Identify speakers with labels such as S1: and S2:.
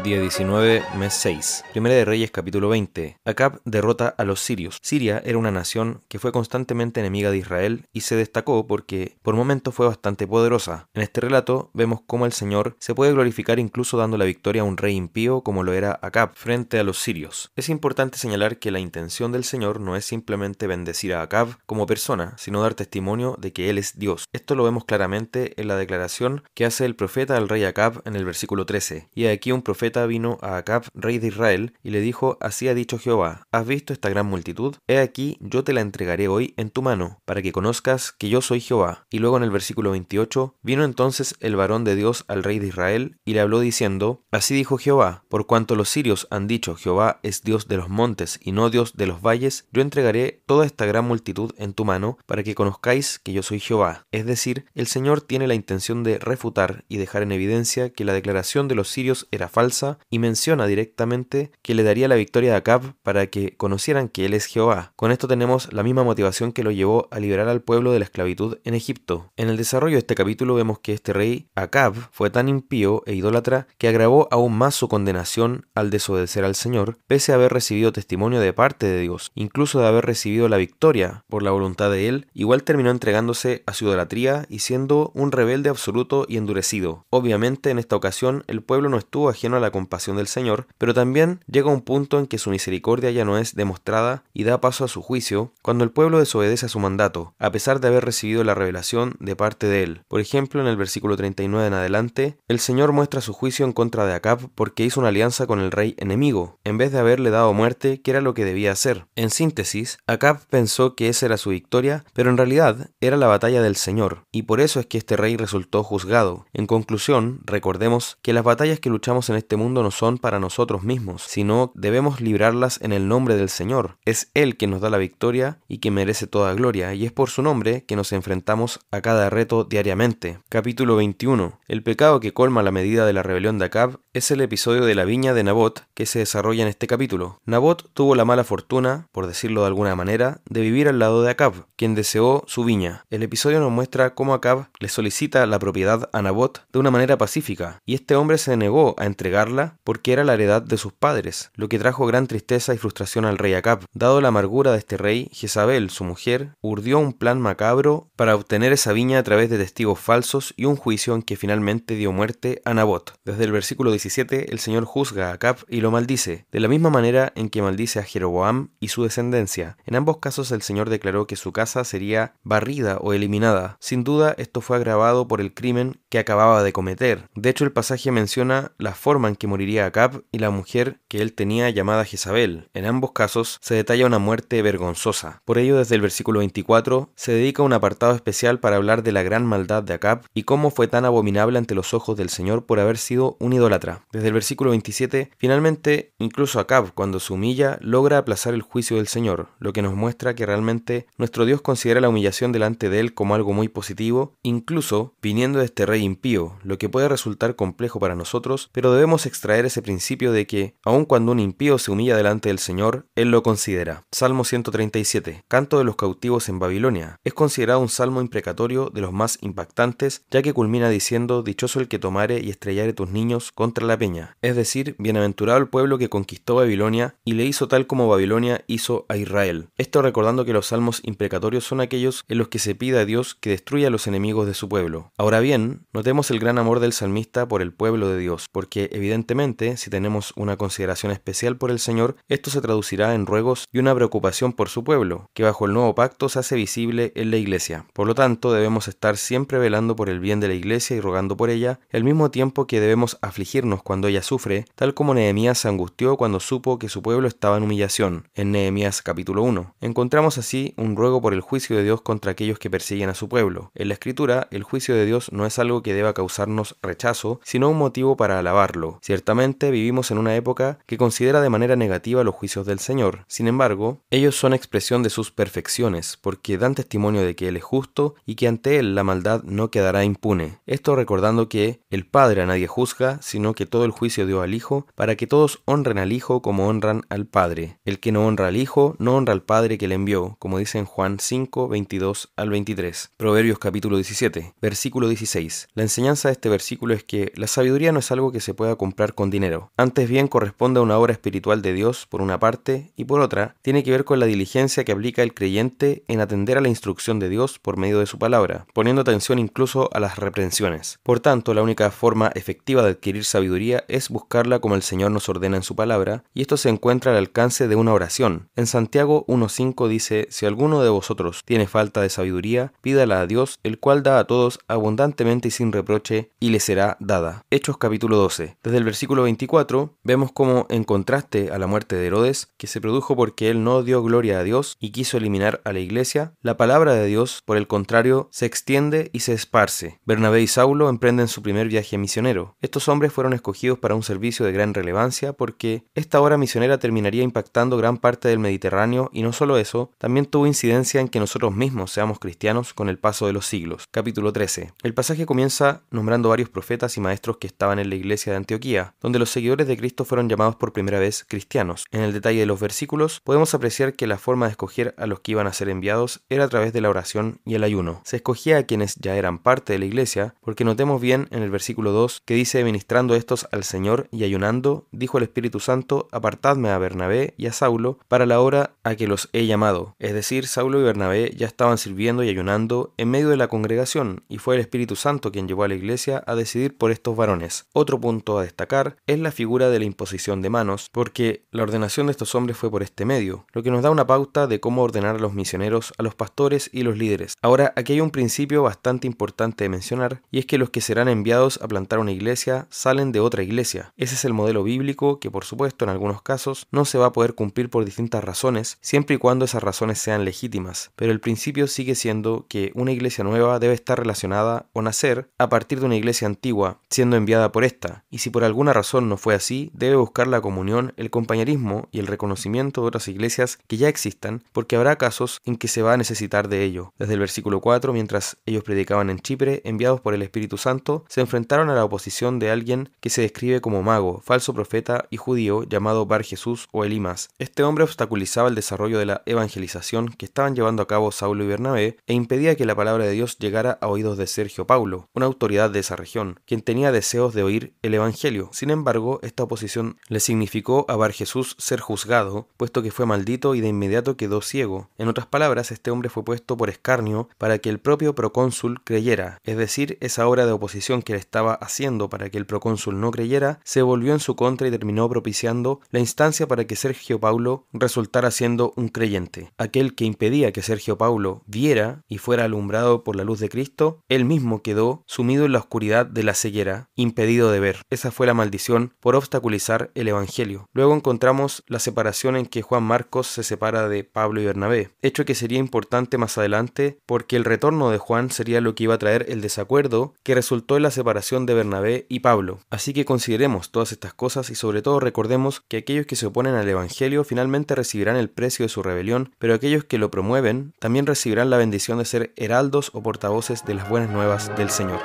S1: Día 19, mes 6. Primera de Reyes capítulo 20. Acab derrota a los sirios. Siria era una nación que fue constantemente enemiga de Israel y se destacó porque por momentos fue bastante poderosa. En este relato vemos cómo el Señor se puede glorificar incluso dando la victoria a un rey impío como lo era Acab frente a los sirios. Es importante señalar que la intención del Señor no es simplemente bendecir a Acab como persona, sino dar testimonio de que Él es Dios. Esto lo vemos claramente en la declaración que hace el profeta al rey Acab en el versículo 13. Y aquí un profeta vino a Acab, rey de Israel, y le dijo, Así ha dicho Jehová, ¿has visto esta gran multitud? He aquí, yo te la entregaré hoy en tu mano, para que conozcas que yo soy Jehová. Y luego en el versículo 28, vino entonces el varón de Dios al rey de Israel, y le habló diciendo, Así dijo Jehová, por cuanto los sirios han dicho, Jehová es Dios de los montes y no Dios de los valles, yo entregaré toda esta gran multitud en tu mano, para que conozcáis que yo soy Jehová. Es decir, el Señor tiene la intención de refutar y dejar en evidencia que la declaración de los sirios era falsa y menciona directamente que le daría la victoria a Acab para que conocieran que él es Jehová. Con esto tenemos la misma motivación que lo llevó a liberar al pueblo de la esclavitud en Egipto. En el desarrollo de este capítulo vemos que este rey, Acab, fue tan impío e idólatra que agravó aún más su condenación al desobedecer al Señor, pese a haber recibido testimonio de parte de Dios, incluso de haber recibido la victoria por la voluntad de él, igual terminó entregándose a su idolatría y siendo un rebelde absoluto y endurecido. Obviamente en esta ocasión el pueblo no estuvo ajeno a la compasión del Señor, pero también llega un punto en que su misericordia ya no es demostrada y da paso a su juicio cuando el pueblo desobedece a su mandato, a pesar de haber recibido la revelación de parte de él. Por ejemplo, en el versículo 39 en adelante, el Señor muestra su juicio en contra de Acab porque hizo una alianza con el rey enemigo, en vez de haberle dado muerte, que era lo que debía hacer. En síntesis, Acab pensó que esa era su victoria, pero en realidad era la batalla del Señor, y por eso es que este rey resultó juzgado. En conclusión, recordemos que las batallas que luchamos en este este mundo no son para nosotros mismos, sino debemos librarlas en el nombre del Señor. Es Él quien nos da la victoria y que merece toda gloria, y es por su nombre que nos enfrentamos a cada reto diariamente. Capítulo 21. El pecado que colma la medida de la rebelión de Acab es el episodio de la viña de Nabot que se desarrolla en este capítulo. Nabot tuvo la mala fortuna, por decirlo de alguna manera, de vivir al lado de Acab, quien deseó su viña. El episodio nos muestra cómo Acab le solicita la propiedad a Nabot de una manera pacífica, y este hombre se negó a entregar porque era la heredad de sus padres, lo que trajo gran tristeza y frustración al rey Acab. Dado la amargura de este rey, Jezabel, su mujer, urdió un plan macabro para obtener esa viña a través de testigos falsos y un juicio en que finalmente dio muerte a Nabot. Desde el versículo 17, el Señor juzga a Acab y lo maldice, de la misma manera en que maldice a Jeroboam y su descendencia. En ambos casos el Señor declaró que su casa sería barrida o eliminada. Sin duda, esto fue agravado por el crimen que acababa de cometer. De hecho, el pasaje menciona la forma que moriría Acab y la mujer que él tenía llamada Jezabel. En ambos casos se detalla una muerte vergonzosa. Por ello, desde el versículo 24 se dedica un apartado especial para hablar de la gran maldad de Acab y cómo fue tan abominable ante los ojos del Señor por haber sido un idólatra. Desde el versículo 27, finalmente, incluso Acab, cuando se humilla, logra aplazar el juicio del Señor, lo que nos muestra que realmente nuestro Dios considera la humillación delante de él como algo muy positivo, incluso viniendo de este rey impío, lo que puede resultar complejo para nosotros, pero debemos extraer ese principio de que, aun cuando un impío se humilla delante del Señor, Él lo considera. Salmo 137. Canto de los cautivos en Babilonia. Es considerado un salmo imprecatorio de los más impactantes, ya que culmina diciendo, Dichoso el que tomare y estrellare tus niños contra la peña. Es decir, bienaventurado el pueblo que conquistó Babilonia y le hizo tal como Babilonia hizo a Israel. Esto recordando que los salmos imprecatorios son aquellos en los que se pide a Dios que destruya a los enemigos de su pueblo. Ahora bien, notemos el gran amor del salmista por el pueblo de Dios, porque evidentemente Evidentemente, si tenemos una consideración especial por el Señor, esto se traducirá en ruegos y una preocupación por su pueblo, que bajo el nuevo pacto se hace visible en la Iglesia. Por lo tanto, debemos estar siempre velando por el bien de la Iglesia y rogando por ella, al mismo tiempo que debemos afligirnos cuando ella sufre, tal como Nehemías se angustió cuando supo que su pueblo estaba en humillación, en Nehemías capítulo 1. Encontramos así un ruego por el juicio de Dios contra aquellos que persiguen a su pueblo. En la Escritura, el juicio de Dios no es algo que deba causarnos rechazo, sino un motivo para alabarlo Ciertamente vivimos en una época que considera de manera negativa los juicios del Señor. Sin embargo, ellos son expresión de sus perfecciones, porque dan testimonio de que Él es justo y que ante Él la maldad no quedará impune. Esto recordando que el Padre a nadie juzga, sino que todo el juicio dio al Hijo, para que todos honren al Hijo como honran al Padre. El que no honra al Hijo, no honra al Padre que le envió, como dice en Juan 5, 22 al 23. Proverbios capítulo 17, versículo 16. La enseñanza de este versículo es que la sabiduría no es algo que se pueda comprar con dinero. Antes bien corresponde a una obra espiritual de Dios, por una parte, y por otra, tiene que ver con la diligencia que aplica el creyente en atender a la instrucción de Dios por medio de su palabra, poniendo atención incluso a las reprensiones. Por tanto, la única forma efectiva de adquirir sabiduría es buscarla como el Señor nos ordena en su palabra, y esto se encuentra al alcance de una oración. En Santiago 1.5 dice, si alguno de vosotros tiene falta de sabiduría, pídala a Dios, el cual da a todos abundantemente y sin reproche, y le será dada. Hechos capítulo 12. Desde el versículo 24 vemos como en contraste a la muerte de Herodes, que se produjo porque él no dio gloria a Dios y quiso eliminar a la iglesia, la palabra de Dios, por el contrario, se extiende y se esparce. Bernabé y Saulo emprenden su primer viaje misionero. Estos hombres fueron escogidos para un servicio de gran relevancia porque esta obra misionera terminaría impactando gran parte del Mediterráneo y no solo eso, también tuvo incidencia en que nosotros mismos seamos cristianos con el paso de los siglos. Capítulo 13. El pasaje comienza nombrando varios profetas y maestros que estaban en la iglesia de Antioquía, donde los seguidores de Cristo fueron llamados por primera vez cristianos. En el detalle de los versículos, podemos apreciar que la forma de escoger a los que iban a ser enviados era a través de la oración y el ayuno. Se escogía a quienes ya eran parte de la iglesia, porque notemos bien en el versículo 2 que dice, ministrando estos al Señor y ayunando, dijo el Espíritu Santo, apartadme a Bernabé y a Saulo para la hora a que los he llamado. Es decir, Saulo y Bernabé ya estaban sirviendo y ayunando en medio de la congregación, y fue el Espíritu Santo quien llevó a la iglesia a decidir por estos varones. Otro punto a destacar es la figura de la imposición de manos, porque la ordenación de estos hombres fue por este medio, lo que nos da una pauta de cómo ordenar a los misioneros, a los pastores y los líderes. Ahora, aquí hay un principio bastante importante de mencionar, y es que los que serán enviados a plantar una iglesia salen de otra iglesia. Ese es el modelo bíblico que, por supuesto, en algunos casos no se va a poder cumplir por distintas razones, siempre y cuando esas razones sean legítimas, pero el principio sigue siendo que una iglesia nueva debe estar relacionada o nacer a partir de una iglesia antigua, siendo enviada por esta, y si por alguna razón no fue así, debe buscar la comunión, el compañerismo y el reconocimiento de otras iglesias que ya existan, porque habrá casos en que se va a necesitar de ello. Desde el versículo 4, mientras ellos predicaban en Chipre, enviados por el Espíritu Santo, se enfrentaron a la oposición de alguien que se describe como mago, falso profeta y judío llamado Bar Jesús o Elimas. Este hombre obstaculizaba el desarrollo de la evangelización que estaban llevando a cabo Saulo y Bernabé e impedía que la palabra de Dios llegara a oídos de Sergio Paulo, una autoridad de esa región, quien tenía deseos de oír el evangelio. Sin embargo, esta oposición le significó a Bar Jesús ser juzgado, puesto que fue maldito y de inmediato quedó ciego. En otras palabras, este hombre fue puesto por escarnio para que el propio procónsul creyera, es decir, esa obra de oposición que le estaba haciendo para que el procónsul no creyera, se volvió en su contra y terminó propiciando la instancia para que Sergio Paulo resultara siendo un creyente. Aquel que impedía que Sergio Paulo viera y fuera alumbrado por la luz de Cristo, él mismo quedó sumido en la oscuridad de la ceguera, impedido de ver. Esa fue la maldición por obstaculizar el Evangelio. Luego encontramos la separación en que Juan Marcos se separa de Pablo y Bernabé, hecho que sería importante más adelante porque el retorno de Juan sería lo que iba a traer el desacuerdo que resultó en la separación de Bernabé y Pablo. Así que consideremos todas estas cosas y sobre todo recordemos que aquellos que se oponen al Evangelio finalmente recibirán el precio de su rebelión, pero aquellos que lo promueven también recibirán la bendición de ser heraldos o portavoces de las buenas nuevas del Señor.